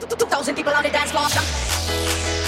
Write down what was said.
Thousand people on the dance floor.